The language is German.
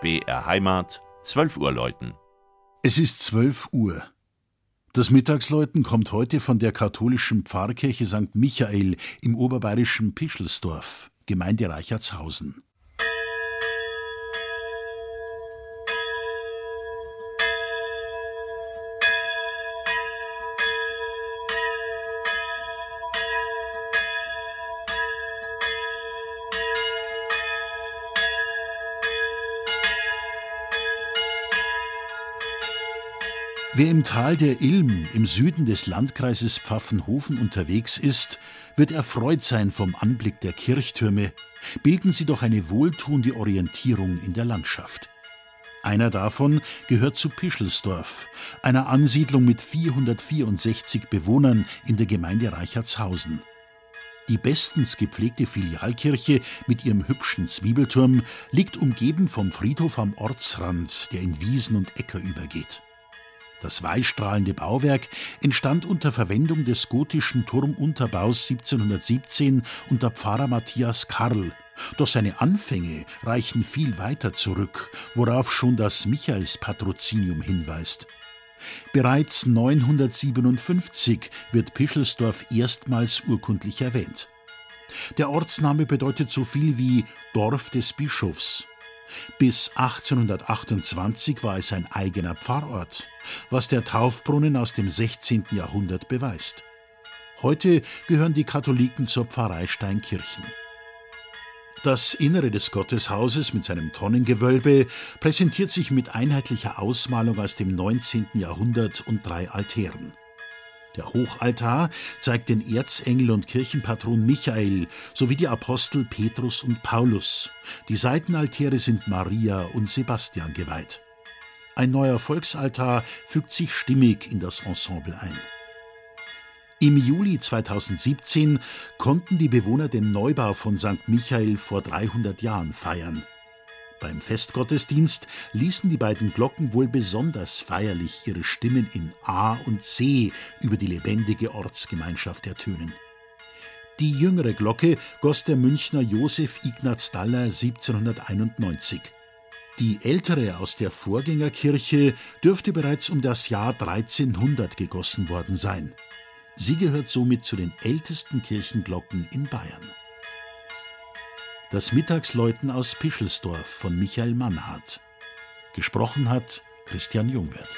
BR Heimat, 12 Uhr läuten. Es ist 12 Uhr. Das Mittagsläuten kommt heute von der katholischen Pfarrkirche St. Michael im oberbayerischen Pischelsdorf, Gemeinde Reichertshausen. Wer im Tal der Ilm im Süden des Landkreises Pfaffenhofen unterwegs ist, wird erfreut sein vom Anblick der Kirchtürme. Bilden sie doch eine wohltuende Orientierung in der Landschaft. Einer davon gehört zu Pischelsdorf, einer Ansiedlung mit 464 Bewohnern in der Gemeinde Reichertshausen. Die bestens gepflegte Filialkirche mit ihrem hübschen Zwiebelturm liegt umgeben vom Friedhof am Ortsrand, der in Wiesen und Äcker übergeht. Das weißstrahlende Bauwerk entstand unter Verwendung des gotischen Turmunterbaus 1717 unter Pfarrer Matthias Karl. Doch seine Anfänge reichen viel weiter zurück, worauf schon das Michaelspatrozinium hinweist. Bereits 957 wird Pischelsdorf erstmals urkundlich erwähnt. Der Ortsname bedeutet so viel wie Dorf des Bischofs bis 1828 war es ein eigener Pfarrort, was der Taufbrunnen aus dem 16. Jahrhundert beweist. Heute gehören die Katholiken zur Pfarrei Steinkirchen. Das Innere des Gotteshauses mit seinem Tonnengewölbe präsentiert sich mit einheitlicher Ausmalung aus dem 19. Jahrhundert und drei Altären. Der Hochaltar zeigt den Erzengel und Kirchenpatron Michael sowie die Apostel Petrus und Paulus. Die Seitenaltäre sind Maria und Sebastian geweiht. Ein neuer Volksaltar fügt sich stimmig in das Ensemble ein. Im Juli 2017 konnten die Bewohner den Neubau von St. Michael vor 300 Jahren feiern. Beim Festgottesdienst ließen die beiden Glocken wohl besonders feierlich ihre Stimmen in A und C über die lebendige Ortsgemeinschaft ertönen. Die jüngere Glocke goss der Münchner Josef Ignaz Daller 1791. Die ältere aus der Vorgängerkirche dürfte bereits um das Jahr 1300 gegossen worden sein. Sie gehört somit zu den ältesten Kirchenglocken in Bayern. Das Mittagsläuten aus Pischelsdorf von Michael Mannhardt. Gesprochen hat Christian Jungwirth.